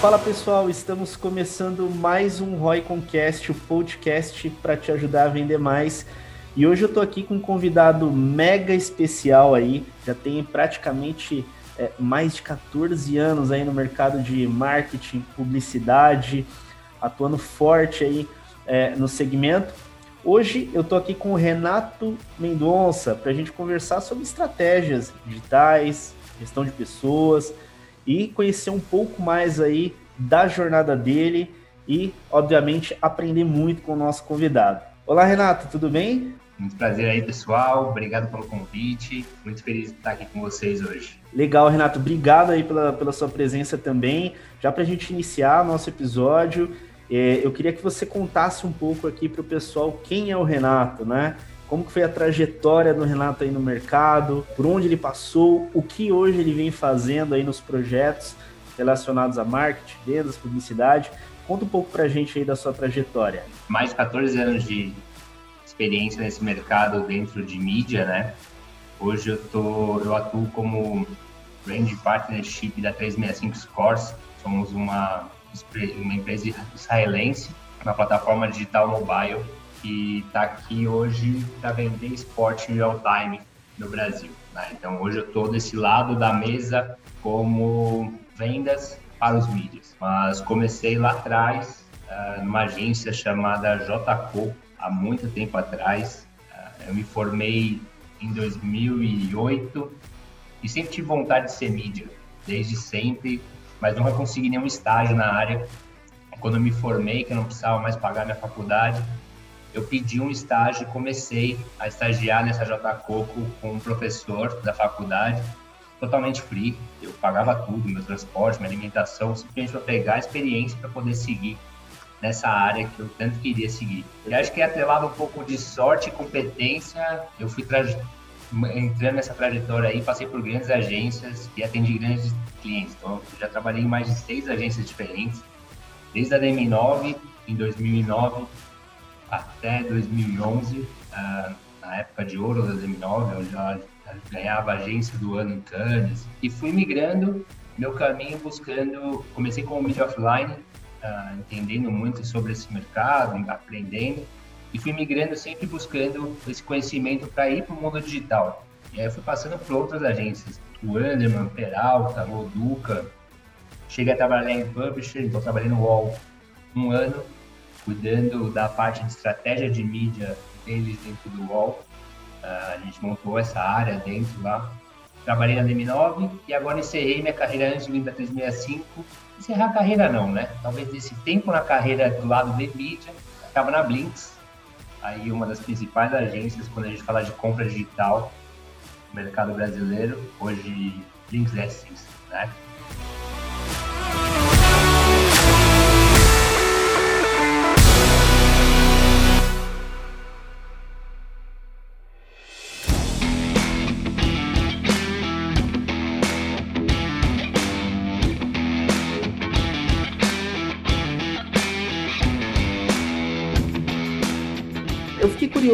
Fala pessoal, estamos começando mais um Roy Concast, o podcast para te ajudar a vender mais. E hoje eu tô aqui com um convidado mega especial aí, já tem praticamente é, mais de 14 anos aí no mercado de marketing, publicidade, atuando forte aí é, no segmento. Hoje eu tô aqui com o Renato Mendonça para a gente conversar sobre estratégias digitais, gestão de pessoas, e conhecer um pouco mais aí da jornada dele e, obviamente, aprender muito com o nosso convidado. Olá, Renato, tudo bem? Muito prazer aí, pessoal. Obrigado pelo convite. Muito feliz de estar aqui com vocês hoje. Legal, Renato. Obrigado aí pela, pela sua presença também. Já para a gente iniciar nosso episódio, é, eu queria que você contasse um pouco aqui para o pessoal quem é o Renato, né? como que foi a trajetória do Renato aí no mercado, por onde ele passou, o que hoje ele vem fazendo aí nos projetos relacionados a marketing, vendas, publicidade. Conta um pouco para a gente aí da sua trajetória. Mais de 14 anos de experiência nesse mercado dentro de mídia, né? Hoje eu, tô, eu atuo como Brand Partnership da 365 Scores. Somos uma, uma empresa israelense, uma plataforma digital mobile que está aqui hoje para vender esporte real time no Brasil. Né? Então, hoje eu estou desse lado da mesa como vendas para os mídias. Mas comecei lá atrás, uh, numa agência chamada JCO, há muito tempo atrás. Uh, eu me formei em 2008 e sempre tive vontade de ser mídia, desde sempre, mas nunca consegui nenhum estágio na área. Quando eu me formei, que eu não precisava mais pagar minha faculdade, eu pedi um estágio e comecei a estagiar nessa J Coco com um professor da faculdade, totalmente free. Eu pagava tudo, meu transporte, minha alimentação, simplesmente para pegar a experiência para poder seguir nessa área que eu tanto queria seguir. E acho que é atrelado um pouco de sorte e competência, eu fui entrando nessa trajetória aí, passei por grandes agências e atendi grandes clientes. Então, já trabalhei em mais de seis agências diferentes, desde a DM9 em 2009 até 2011, uh, ah, na época de ouro da 2009, eu já ganhava agência do ano em Cannes e fui migrando meu caminho buscando, comecei como media offline, uh, entendendo muito sobre esse mercado, aprendendo e fui migrando sempre buscando esse conhecimento para ir para o mundo digital. E aí eu fui passando por outras agências, o Anderman, Peralta, Loduca, cheguei a trabalhar em publisher, então trabalhei no UOL um ano cuidando da parte de estratégia de mídia deles dentro do UOL. Uh, a gente montou essa área dentro lá. Trabalhei na DM9 e agora encerrei minha carreira antes de vir para 365. Encerrar a carreira não, né? Talvez esse tempo na carreira do lado de mídia, acaba na Blinks, aí uma das principais agências quando a gente fala de compra digital no mercado brasileiro, hoje Blinks Essence, né?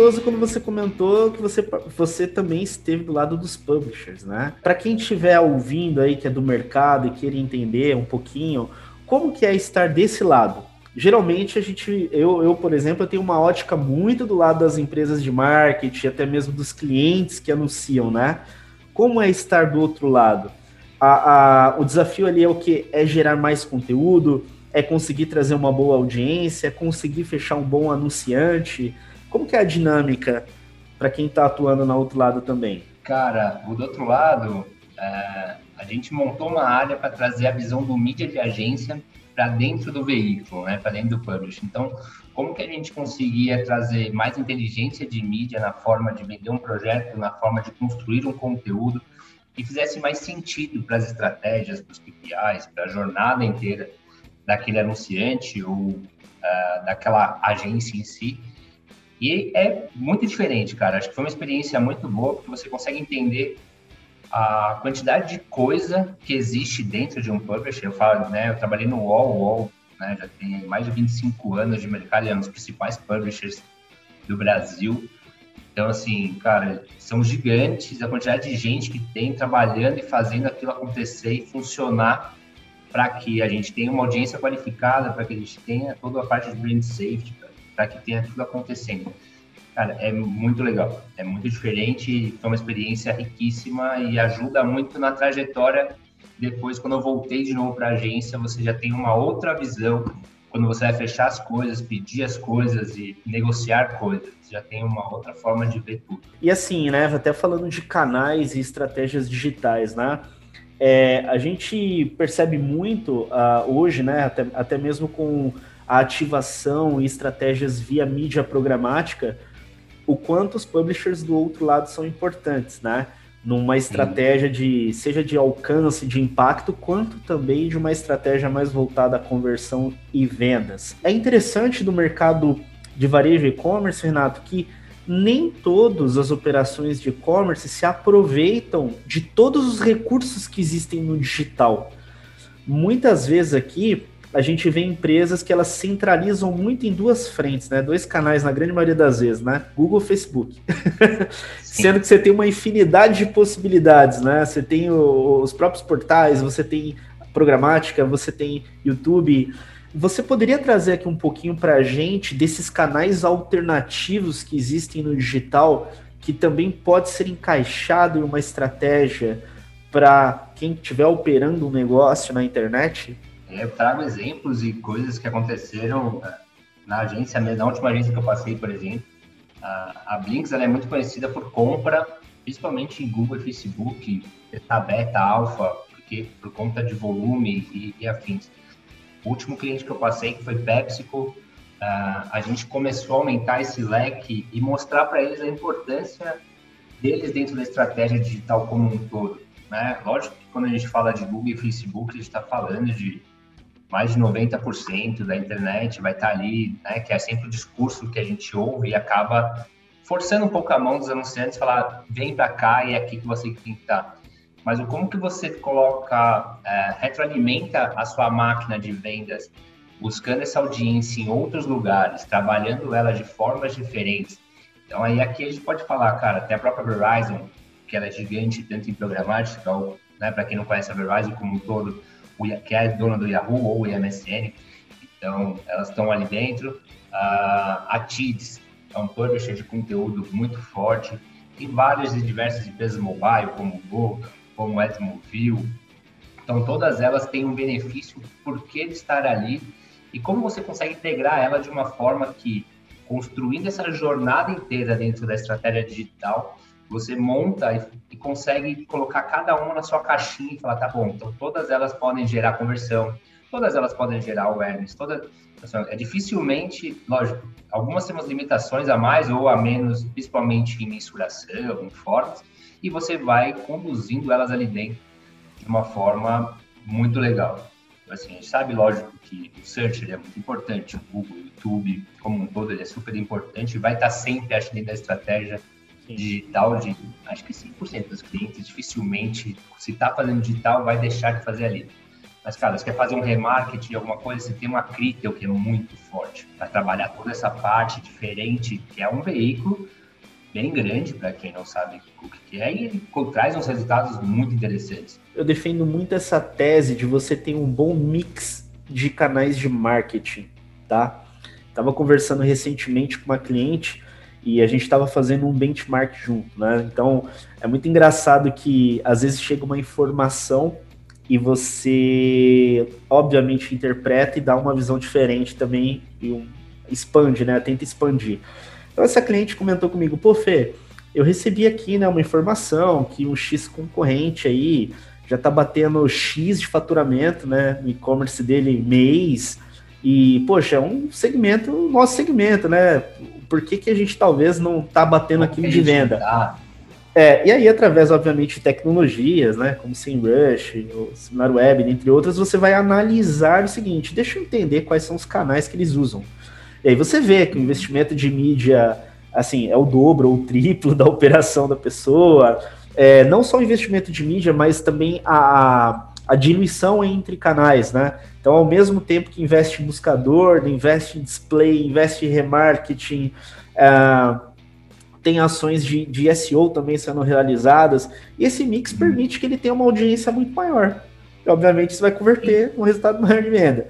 Curioso quando você comentou que você, você também esteve do lado dos publishers, né? Para quem estiver ouvindo aí que é do mercado e queira entender um pouquinho, como que é estar desse lado? Geralmente a gente, eu, eu por exemplo, eu tenho uma ótica muito do lado das empresas de marketing, até mesmo dos clientes que anunciam, né? Como é estar do outro lado? A, a, o desafio ali é o que? É gerar mais conteúdo, é conseguir trazer uma boa audiência, é conseguir fechar um bom anunciante, como que é a dinâmica para quem está atuando no outro lado também? Cara, o do outro lado, é, a gente montou uma área para trazer a visão do mídia de agência para dentro do veículo, né, para dentro do publish. Então, como que a gente conseguia trazer mais inteligência de mídia na forma de vender um projeto, na forma de construir um conteúdo que fizesse mais sentido para as estratégias, para os KPIs, para a jornada inteira daquele anunciante ou uh, daquela agência em si, e é muito diferente, cara. Acho que foi uma experiência muito boa, porque você consegue entender a quantidade de coisa que existe dentro de um publisher. Eu falo, né? Eu trabalhei no o UOL né, já tem mais de 25 anos de mercado, é um dos principais publishers do Brasil. Então, assim, cara, são gigantes a quantidade de gente que tem trabalhando e fazendo aquilo acontecer e funcionar para que a gente tenha uma audiência qualificada, para que a gente tenha toda a parte de brand safety, para que tenha tudo acontecendo. Cara, é muito legal, é muito diferente, foi uma experiência riquíssima e ajuda muito na trajetória. Depois, quando eu voltei de novo para a agência, você já tem uma outra visão. Quando você vai fechar as coisas, pedir as coisas e negociar coisas, já tem uma outra forma de ver tudo. E assim, né, até falando de canais e estratégias digitais, né? É, a gente percebe muito uh, hoje, né, até, até mesmo com a ativação e estratégias via mídia programática, o quanto os publishers do outro lado são importantes, né? Numa estratégia de, seja de alcance, de impacto, quanto também de uma estratégia mais voltada à conversão e vendas. É interessante do mercado de varejo e-commerce, Renato, que nem todas as operações de e-commerce se aproveitam de todos os recursos que existem no digital. Muitas vezes aqui a gente vê empresas que elas centralizam muito em duas frentes, né? Dois canais na grande maioria das vezes, né? Google e Facebook. Sendo que você tem uma infinidade de possibilidades, né? Você tem o, os próprios portais, você tem programática, você tem YouTube. Você poderia trazer aqui um pouquinho para a gente desses canais alternativos que existem no digital, que também pode ser encaixado em uma estratégia para quem estiver operando um negócio na internet? Eu trago exemplos e coisas que aconteceram eh, na agência, na última agência que eu passei, por exemplo. A Blinks ela é muito conhecida por compra, principalmente em Google e Facebook, beta, beta, alfa, porque por conta de volume e, e afins. O último cliente que eu passei, que foi PepsiCo, a gente começou a aumentar esse leque e mostrar para eles a importância deles dentro da estratégia digital como um todo. Né? Lógico que quando a gente fala de Google e Facebook, a gente está falando de mais de 90% da internet vai estar ali, né, que é sempre o discurso que a gente ouve e acaba forçando um pouco a mão dos anunciantes, falar, vem para cá e é aqui que você tem que estar. Mas o como que você coloca, é, retroalimenta a sua máquina de vendas, buscando essa audiência em outros lugares, trabalhando ela de formas diferentes. Então aí aqui a gente pode falar, cara, até a própria Verizon, que ela é gigante tanto em programática, né, para quem não conhece a Verizon como um todo, que é dona do Yahoo ou MSN, então elas estão ali dentro. a TIDS é um publisher de conteúdo muito forte, tem várias e diversas empresas mobile, como o Google, como o Edmovil, então todas elas têm um benefício por que estar ali e como você consegue integrar ela de uma forma que, construindo essa jornada inteira dentro da estratégia digital, você monta e, e, consegue colocar cada uma na sua caixinha e falar, tá bom, então todas elas podem gerar conversão, todas elas podem gerar awareness, toda, assim, é dificilmente, lógico, algumas temos limitações a mais ou a menos, principalmente em mensuração, em formas, e você vai conduzindo elas ali dentro de uma forma muito legal. Assim, a gente sabe, lógico, que o search é muito importante, o Google, o YouTube, como um todo, ele é super importante, vai estar sempre, acho, dentro da estratégia digital de acho que 5% dos clientes dificilmente, se está fazendo digital, vai deixar de fazer ali. Mas, cara, você quer fazer um remarketing de alguma coisa, você tem uma Critel que é muito forte para trabalhar toda essa parte diferente, que é um veículo bem grande para quem não sabe o que é e traz uns resultados muito interessantes. Eu defendo muito essa tese de você ter um bom mix de canais de marketing, tá? Tava conversando recentemente com uma cliente e a gente estava fazendo um benchmark junto, né? Então é muito engraçado que às vezes chega uma informação e você obviamente interpreta e dá uma visão diferente também e um, expande, né? Tenta expandir. Então essa cliente comentou comigo, pô, Fê, eu recebi aqui né, uma informação que um X concorrente aí já tá batendo X de faturamento, né? No e-commerce dele mês. E, poxa, é um segmento, nosso segmento, né? por que, que a gente talvez não está batendo aquilo de venda? Tá? É, e aí, através, obviamente, de tecnologias, né, como SEMrush, o Seminar Web, entre outras, você vai analisar o seguinte, deixa eu entender quais são os canais que eles usam. E aí você vê que o investimento de mídia, assim, é o dobro ou o triplo da operação da pessoa, é, não só o investimento de mídia, mas também a, a diluição entre canais, né? Então, ao mesmo tempo que investe em buscador, investe em display, investe em remarketing, é, tem ações de, de SEO também sendo realizadas, e esse mix uhum. permite que ele tenha uma audiência muito maior. E, obviamente, isso vai converter um resultado maior de venda.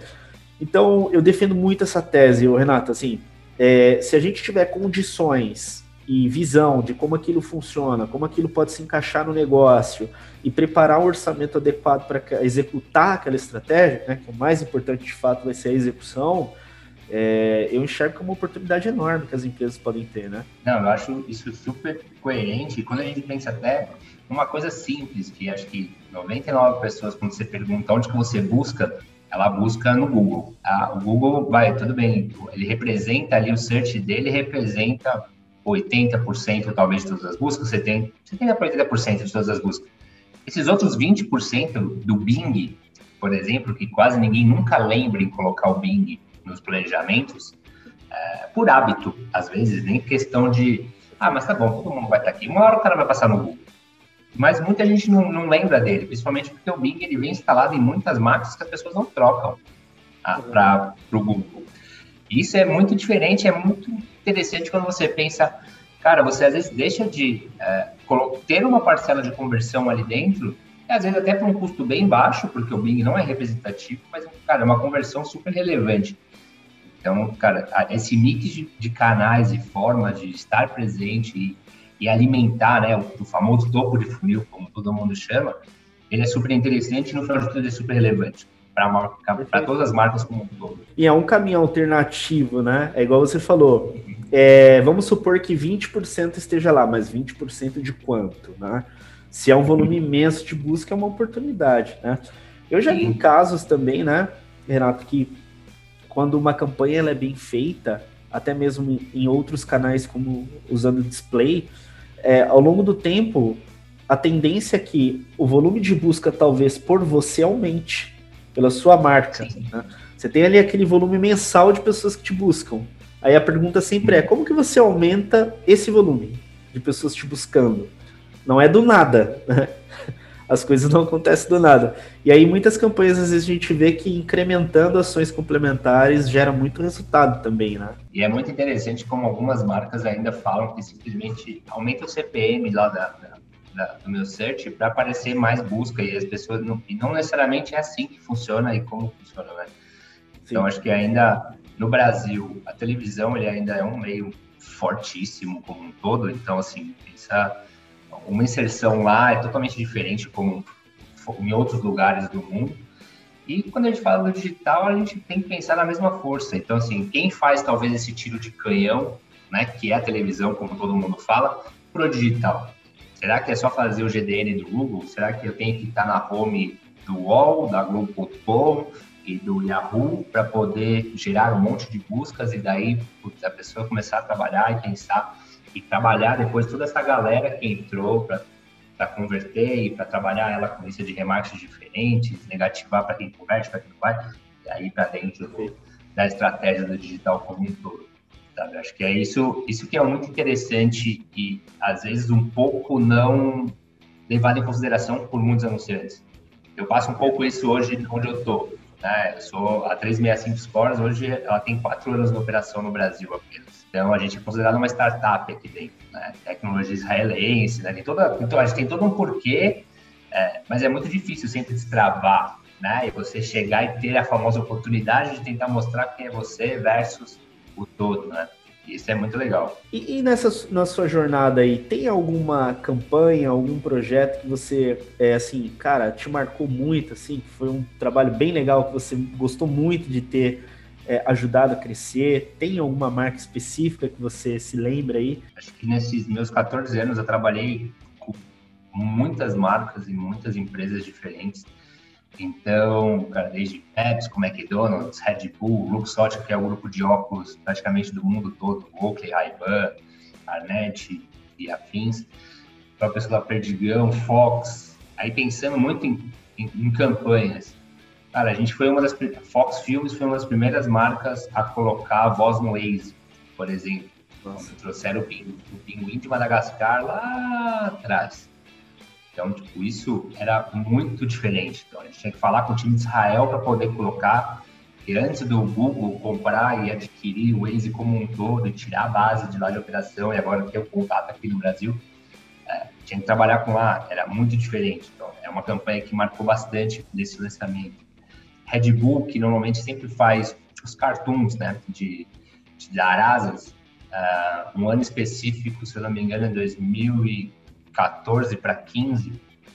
Então, eu defendo muito essa tese, Renato, assim, é, se a gente tiver condições e visão de como aquilo funciona, como aquilo pode se encaixar no negócio e preparar um orçamento adequado para executar aquela estratégia, né, que o mais importante de fato vai ser a execução, é, eu enxergo como uma oportunidade enorme que as empresas podem ter, né? Não, eu acho isso super coerente. Quando a gente pensa até uma coisa simples, que acho que 99 pessoas, quando você pergunta onde que você busca, ela busca no Google. Ah, o Google, vai, tudo bem, ele representa ali, o search dele representa 80% talvez de todas as buscas, 70%, 70 para 80% de todas as buscas. Esses outros 20% do Bing, por exemplo, que quase ninguém nunca lembra em colocar o Bing nos planejamentos, é, por hábito, às vezes, nem questão de, ah, mas tá bom, todo mundo vai estar aqui, uma hora o cara vai passar no Google. Mas muita gente não, não lembra dele, principalmente porque o Bing ele vem instalado em muitas máquinas que as pessoas não trocam ah, para o Google. Isso é muito diferente, é muito interessante quando você pensa, cara, você às vezes deixa de é, ter uma parcela de conversão ali dentro, às vezes até por um custo bem baixo, porque o Bing não é representativo, mas, cara, é uma conversão super relevante. Então, cara, esse mix de, de canais e formas de estar presente e, e alimentar, né, o, o, famoso topo de funil, como todo mundo chama, ele é super interessante e no final de tudo é super relevante para todas as marcas como um todo. E é um caminho alternativo, né? É igual você falou. É, vamos supor que 20% esteja lá, mas 20% de quanto, né? Se é um volume imenso de busca, é uma oportunidade, né? Eu já vi casos também, né, Renato, que quando uma campanha ela é bem feita, até mesmo em outros canais como usando display, é, ao longo do tempo, a tendência é que o volume de busca talvez por você aumente pela sua marca. Né? Você tem ali aquele volume mensal de pessoas que te buscam. Aí a pergunta sempre é: como que você aumenta esse volume de pessoas te buscando? Não é do nada, né? As coisas não acontecem do nada. E aí muitas campanhas às vezes a gente vê que incrementando ações complementares gera muito resultado também, né? E é muito interessante como algumas marcas ainda falam que simplesmente aumenta o CPM lá da, da da, do meu search para aparecer mais busca e as pessoas não, e não necessariamente é assim que funciona e como funciona, né? Então acho que ainda no Brasil a televisão ele ainda é um meio fortíssimo como um todo, então assim pensa uma inserção lá é totalmente diferente como em outros lugares do mundo. E quando a gente fala do digital, a gente tem que pensar na mesma força. Então, assim, quem faz talvez esse tiro de canhão, né, que é a televisão, como todo mundo fala, pro digital? Será que é só fazer o GDN do Google? Será que eu tenho que estar na home do UOL, da Globo.com e do Yahoo para poder gerar um monte de buscas e daí putz, a pessoa começar a trabalhar e pensar e trabalhar depois toda essa galera que entrou para converter e para trabalhar ela com lista de remarketing diferentes, negativar para quem converte, para quem não vai, e aí para dentro do, da estratégia do digital como um todo. Sabe? Acho que é isso, isso que é muito interessante e às vezes um pouco não levado em consideração por muitos anunciantes. Eu passo um pouco isso hoje onde eu estou. Né? Eu sou a 365 Scores, hoje ela tem quatro anos de operação no Brasil apenas. Então a gente é considerado uma startup aqui dentro, né? tecnologia israelense, né? tem toda, então a gente tem todo um porquê, é, mas é muito difícil sempre destravar, né? E você chegar e ter a famosa oportunidade de tentar mostrar quem é você versus o todo, né? Isso é muito legal. E, e, nessa na sua jornada aí, tem alguma campanha, algum projeto que você, é, assim, cara, te marcou muito, assim, que foi um trabalho bem legal, que você gostou muito de ter é, ajudado a crescer? Tem alguma marca específica que você se lembra aí? Acho que nesses meus 14 anos eu trabalhei com muitas marcas e muitas empresas diferentes. Então, cara, desde Pepsi, McDonald's, Red Bull, Luxottica, que é o grupo de óculos praticamente do mundo todo, Oakley, Ray-Ban, Arnett e afins, para pessoa da Perdigão, Fox, aí pensando muito em, em, em, campanhas. Cara, a gente foi uma das Fox Filmes foi uma das primeiras marcas a colocar a voz no Waze, por exemplo. Nossa. trouxeram o pinguim, o pinguim de Madagascar lá atrás. Então, tipo, isso era muito diferente. Então, a gente tinha que falar com o time de Israel para poder colocar. E antes do Google comprar e adquirir o Waze como um todo, e tirar a base de lá de operação e agora ter o contato aqui no Brasil, é, tinha que trabalhar com lá, era muito diferente. Então, é uma campanha que marcou bastante desse lançamento. Red Bull, que normalmente sempre faz os cartoons né, de, de Arasas, uh, ah, um ano específico, se eu não me engano, é 2015. 14 para 15,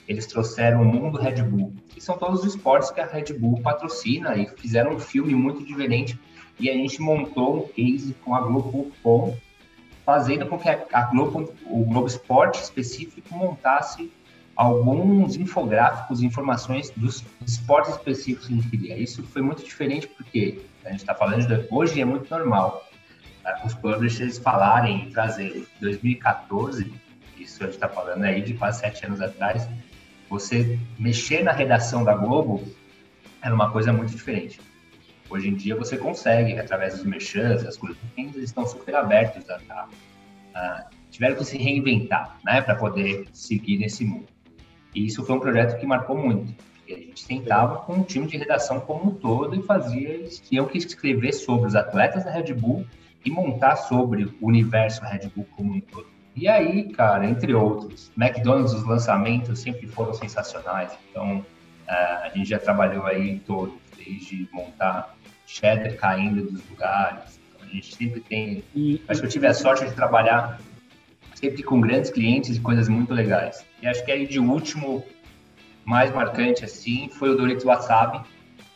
eles trouxeram o Mundo Red Bull, que são todos os esportes que a Red Bull patrocina e fizeram um filme muito diferente. E a gente montou um case com a Globo.com, fazendo com que a Globo, o Globo Esporte específico montasse alguns infográficos, informações dos esportes específicos em queria. Isso foi muito diferente porque a gente está falando de, hoje é muito normal tá? os publishers falarem e trazerem. 2014 gente está falando aí de quase sete anos atrás, você mexer na redação da Globo era uma coisa muito diferente. Hoje em dia você consegue, através dos merchants, as coisas, eles estão super abertos a, a, a tiveram que se reinventar, né, para poder seguir nesse mundo. E isso foi um projeto que marcou muito. A gente sentava com um time de redação como um todo e fazia, eles tinham que escrever sobre os atletas da Red Bull e montar sobre o universo Red Bull como um todo. E aí, cara, entre outros, McDonald's, os lançamentos sempre foram sensacionais. Então, uh, a gente já trabalhou aí em todos, desde montar cheddar caindo dos lugares. Então, a gente sempre tem. E, acho que eu tive a sorte de trabalhar sempre com grandes clientes e coisas muito legais. E acho que aí de último, mais marcante assim, foi o Doritos Wasabi.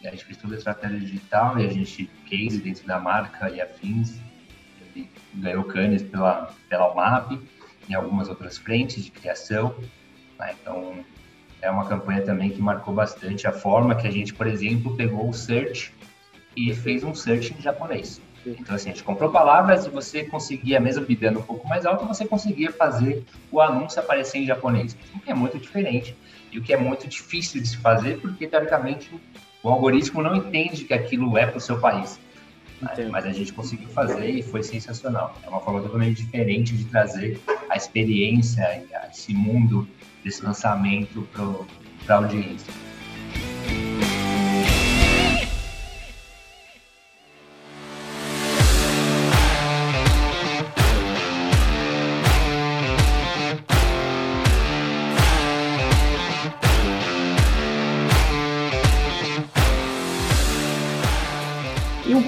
A gente fez toda a estratégia digital e a gente case dentro da marca e afins. Ele ganhou canes pela, pela UMAP em algumas outras frentes de criação. Né? Então, é uma campanha também que marcou bastante a forma que a gente, por exemplo, pegou o search e fez um search em japonês. Então, assim, a gente comprou palavras e você conseguia, mesmo bidando um pouco mais alto, você conseguia fazer o anúncio aparecer em japonês, o que é muito diferente e o que é muito difícil de se fazer, porque, teoricamente, o algoritmo não entende que aquilo é para o seu país. Mas a gente conseguiu fazer e foi sensacional. É uma forma totalmente diferente de trazer a experiência esse mundo desse lançamento para a audiência.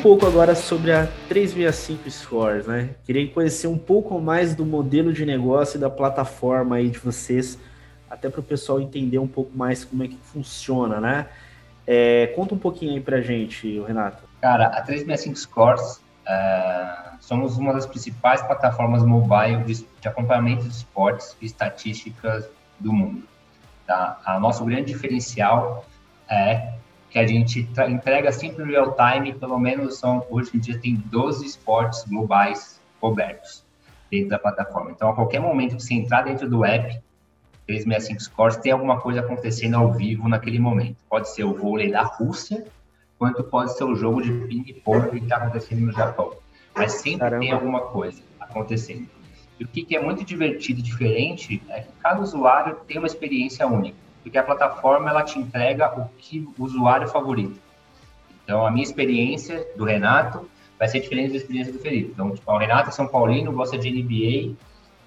Pouco agora sobre a 365 Scores, né? Queria conhecer um pouco mais do modelo de negócio e da plataforma aí de vocês, até para o pessoal entender um pouco mais como é que funciona, né? É, conta um pouquinho aí para gente, Renato. Cara, a 365 Scores uh, somos uma das principais plataformas mobile de, de acompanhamento de esportes e estatísticas do mundo. Tá? Nosso grande diferencial é que a gente entrega sempre no real time, pelo menos são, hoje em dia tem 12 esportes globais cobertos dentro da plataforma. Então, a qualquer momento que você entrar dentro do app 365 Scores, tem alguma coisa acontecendo ao vivo naquele momento. Pode ser o vôlei da Rússia, quanto pode ser o jogo de ping-pong que está acontecendo no Japão. Mas sempre Caramba. tem alguma coisa acontecendo. E o que é muito divertido e diferente é que cada usuário tem uma experiência única porque a plataforma ela te entrega o que o usuário favorita. Então, a minha experiência do Renato vai ser diferente da experiência do Felipe. Então, tipo, o Renato é São Paulino, gosta de NBA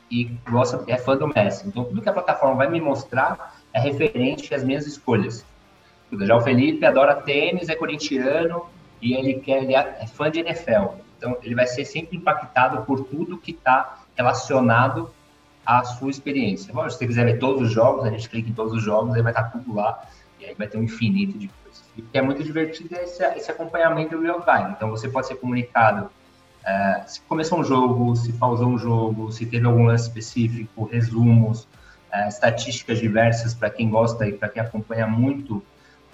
e gosta, é fã do Messi. Então, tudo que a plataforma vai me mostrar é referente às minhas escolhas. Já o Felipe adora tênis, é corintiano e ele quer ele é fã de NFL. Então, ele vai ser sempre impactado por tudo que está relacionado a sua experiência. Bom, se você quiser ver todos os jogos, a gente clica em todos os jogos, aí vai estar tudo lá, e aí vai ter um infinito de coisas. E o que é muito divertido é esse, esse acompanhamento real time. Então, você pode ser comunicado é, se começou um jogo, se pausou um jogo, se teve algum lance específico, resumos, é, estatísticas diversas para quem gosta e para quem acompanha muito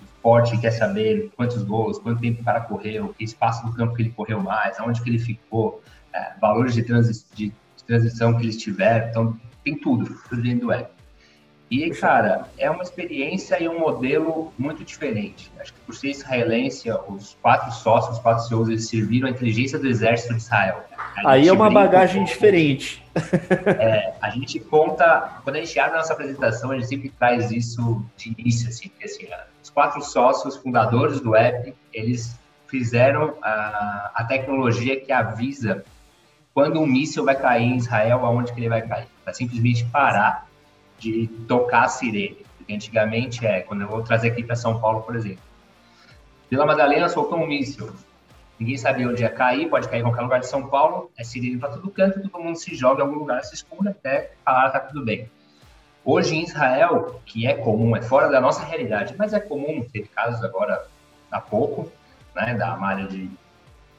esporte e quer saber quantos gols, quanto tempo o cara correu, que espaço do campo que ele correu mais, aonde que ele ficou, é, valores de, transi de transição que eles tiveram. Então, tem tudo, tudo dentro do app. E, cara, é uma experiência e um modelo muito diferente. Acho que por ser israelense, os quatro sócios, os quatro CEOs, eles serviram a inteligência do exército de Israel. Aí é uma bagagem diferente. É, a gente conta, quando a gente abre a nossa apresentação, a gente sempre traz isso de início, assim, porque assim, os quatro sócios fundadores do app, eles fizeram a, a tecnologia que avisa quando um míssil vai cair em Israel, aonde que ele vai cair. Para simplesmente parar de tocar a sirene. Porque antigamente é, quando eu vou trazer aqui para São Paulo, por exemplo. Vila Madalena soltou um míssil. Ninguém sabia onde ia cair, pode cair em qualquer lugar de São Paulo, é sirene para todo canto, todo mundo se joga em algum lugar, se esconde até falar tá tudo bem. Hoje em Israel, que é comum, é fora da nossa realidade, mas é comum, teve casos agora há pouco, né, da Maria de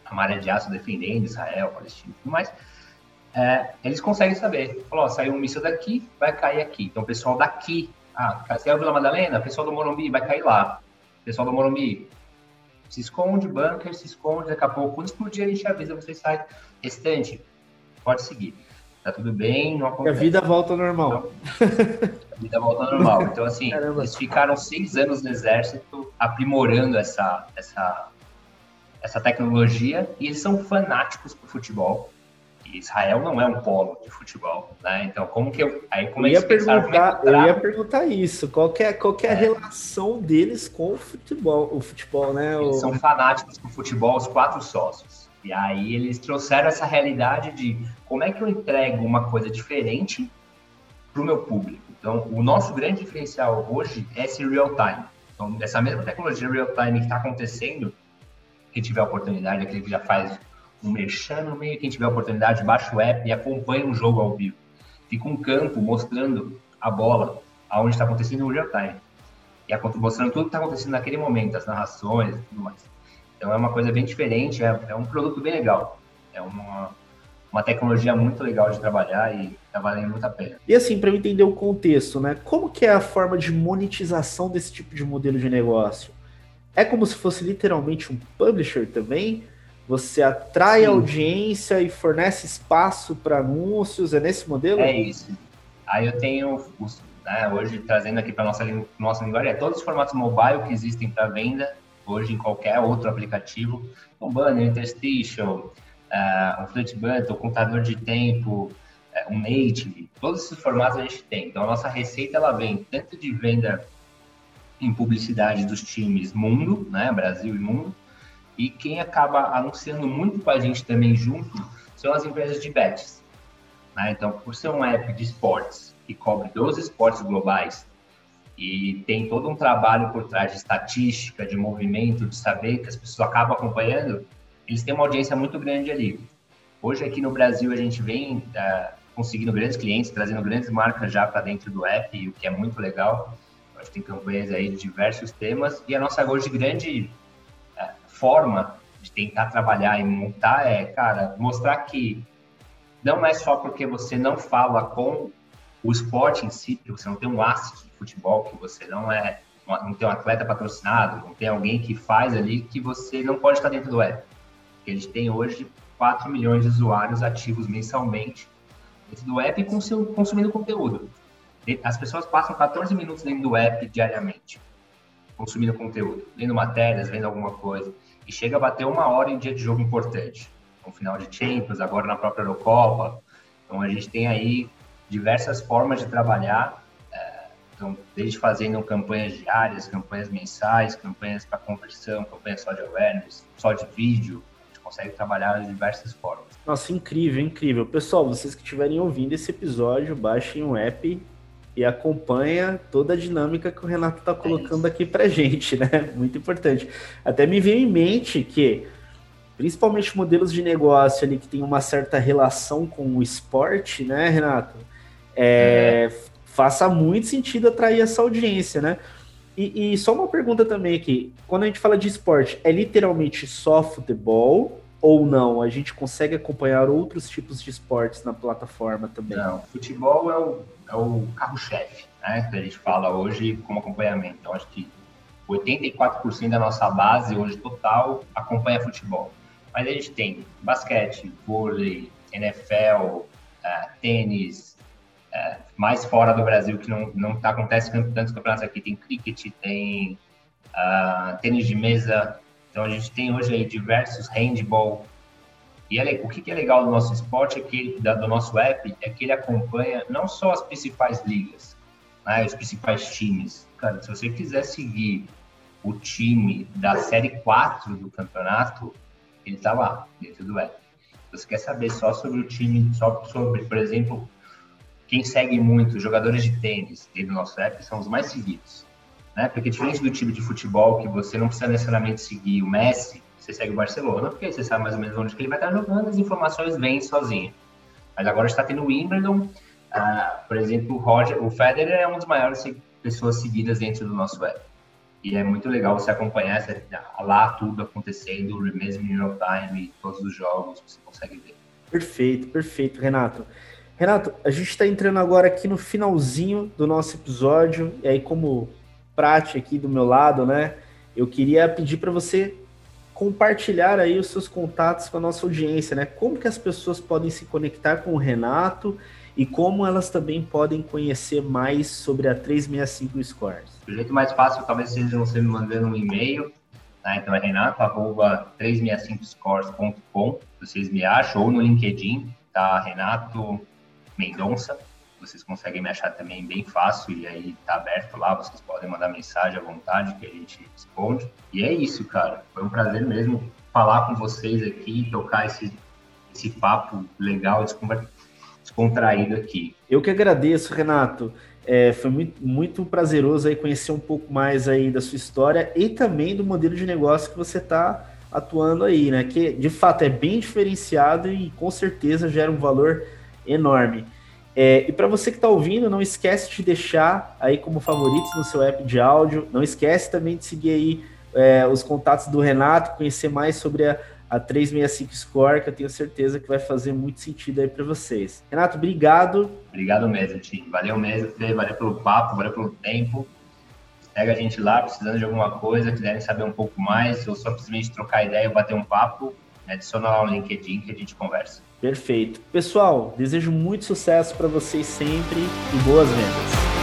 a Maria de Aço defendendo Israel, Palestina e tudo mais, é, eles conseguem saber. Falou, saiu um míssil daqui, vai cair aqui. Então, o pessoal daqui, ah, saiu Vila Madalena, o pessoal do Morumbi vai cair lá. O pessoal do Morumbi se esconde, bunker, se esconde, daqui a pouco, quando explodir, a gente avisa, você sai. Restante, pode seguir. Tá tudo bem, não acontece. A vida volta ao normal. Então, a vida volta ao normal. Então, assim, Caramba. eles ficaram seis anos no exército aprimorando essa, essa, essa tecnologia e eles são fanáticos por futebol. Israel não é um polo de futebol, né? Então, como que eu. Aí, como eu, ia perguntar, é eu ia perguntar isso. Qual é, qual é, é, a relação deles com o futebol, o futebol, né? Eles o... são fanáticos por futebol, os quatro sócios. E aí eles trouxeram essa realidade de como é que eu entrego uma coisa diferente para o meu público. Então, o nosso grande diferencial hoje é esse real time. Então, essa mesma tecnologia real time que está acontecendo, quem tiver oportunidade, aquele que já faz um merchan no meio, quem tiver oportunidade, baixa o app e acompanha um jogo ao vivo. Fica um campo mostrando a bola, aonde está acontecendo no real time. E mostrando tudo que está acontecendo naquele momento, as narrações e tudo mais. Então é uma coisa bem diferente, é, é um produto bem legal. É uma, uma tecnologia muito legal de trabalhar e está valendo muito a pena. E assim, para eu entender o contexto, né? Como que é a forma de monetização desse tipo de modelo de negócio? É como se fosse literalmente um publisher também? Você atrai Sim. audiência e fornece espaço para anúncios, é nesse modelo? É isso. Aí eu tenho, né, hoje trazendo aqui para nossa nossa linguagem, é todos os formatos mobile que existem para venda, hoje em qualquer outro aplicativo, um banner, interstitial, uh, um flip button, um contador de tempo, uh, um native, todos esses formatos a gente tem. Então a nossa receita ela vem tanto de venda em publicidade dos times mundo, né, Brasil e mundo, e quem acaba anunciando muito com a gente também junto são as empresas de bets. Né? Então, por ser um app de esportes que cobre 12 esportes globais e tem todo um trabalho por trás de estatística, de movimento, de saber que as pessoas acabam acompanhando, eles têm uma audiência muito grande ali. Hoje aqui no Brasil a gente vem uh, conseguindo grandes clientes, trazendo grandes marcas já para dentro do app, o que é muito legal. Gente tem campanhas aí de diversos temas e a nossa hoje grande forma de tentar trabalhar e montar é, cara, mostrar que não é só porque você não fala com o esporte em si, que você não tem um asset de futebol, que você não é não tem um atleta patrocinado, não tem alguém que faz ali, que você não pode estar dentro do app. Eles têm hoje 4 milhões de usuários ativos mensalmente dentro do app consumindo conteúdo. As pessoas passam 14 minutos dentro do app diariamente, consumindo conteúdo, lendo matérias, vendo alguma coisa e chega a bater uma hora em dia de jogo importante. No final de Champions, agora na própria Eurocopa. Então a gente tem aí diversas formas de trabalhar, é, então, desde fazendo campanhas diárias, campanhas mensais, campanhas para conversão, campanhas só de awareness, só de vídeo, a gente consegue trabalhar de diversas formas. Nossa, incrível, incrível. Pessoal, vocês que estiverem ouvindo esse episódio, baixem o app e acompanha toda a dinâmica que o Renato está colocando é aqui para gente, né? Muito importante. Até me veio em mente que, principalmente modelos de negócio ali que tem uma certa relação com o esporte, né, Renato? É, é. Faça muito sentido atrair essa audiência, né? E, e só uma pergunta também aqui: quando a gente fala de esporte, é literalmente só futebol? ou não? A gente consegue acompanhar outros tipos de esportes na plataforma também? Não, futebol é o, é o carro-chefe, né? Que a gente fala hoje como acompanhamento. Então, acho que 84% da nossa base hoje total acompanha futebol. Mas a gente tem basquete, vôlei, NFL, uh, tênis, é, mais fora do Brasil, que não, não tá, acontece tantos campeonatos aqui. Tem cricket, tem uh, tênis de mesa. Então a gente tem hoje aí diversos handball. E é, o que é legal do nosso esporte, é que, do nosso app, é que ele acompanha não só as principais ligas, né, os principais times. Cara, se você quiser seguir o time da Série 4 do campeonato, ele está lá, dentro do app. Se você quer saber só sobre o time, só sobre, por exemplo, quem segue muito, jogadores de tênis dentro do nosso app são os mais seguidos. Né? Porque diferente do time de futebol, que você não precisa necessariamente seguir o Messi, você segue o Barcelona, porque você sabe mais ou menos onde que ele vai estar jogando, as informações vêm sozinho. Mas agora está tendo o Wimbledon, uh, por exemplo, o, Roger, o Federer é uma das maiores pessoas seguidas dentro do nosso app. E é muito legal você acompanhar lá tudo acontecendo, mesmo em real time, todos os jogos, você consegue ver. Perfeito, perfeito, Renato. Renato, a gente está entrando agora aqui no finalzinho do nosso episódio, e aí, como prática aqui do meu lado, né, eu queria pedir para você compartilhar aí os seus contatos com a nossa audiência, né? Como que as pessoas podem se conectar com o Renato e como elas também podem conhecer mais sobre a 365 Scores. O jeito mais fácil talvez seja você me mandando um e-mail, né? então é renato.365scores.com, vocês me acham, ou no LinkedIn, tá? Renato Mendonça. Vocês conseguem me achar também bem fácil e aí tá aberto lá, vocês podem mandar mensagem à vontade que a gente responde. E é isso, cara. Foi um prazer mesmo falar com vocês aqui, tocar esse, esse papo legal, descontraído aqui. Eu que agradeço, Renato. É, foi muito, muito prazeroso aí conhecer um pouco mais aí da sua história e também do modelo de negócio que você está atuando aí, né? Que de fato é bem diferenciado e com certeza gera um valor enorme. É, e para você que está ouvindo, não esquece de deixar aí como favoritos no seu app de áudio. Não esquece também de seguir aí é, os contatos do Renato, conhecer mais sobre a, a 365 Score, que eu tenho certeza que vai fazer muito sentido aí para vocês. Renato, obrigado. Obrigado mesmo, Tim. Valeu mesmo, Fê. Valeu pelo papo, valeu pelo tempo. Pega a gente lá, precisando de alguma coisa, quiserem saber um pouco mais, ou só simplesmente trocar ideia ou bater um papo, adiciona lá o LinkedIn que a gente conversa. Perfeito. Pessoal, desejo muito sucesso para vocês sempre e boas vendas.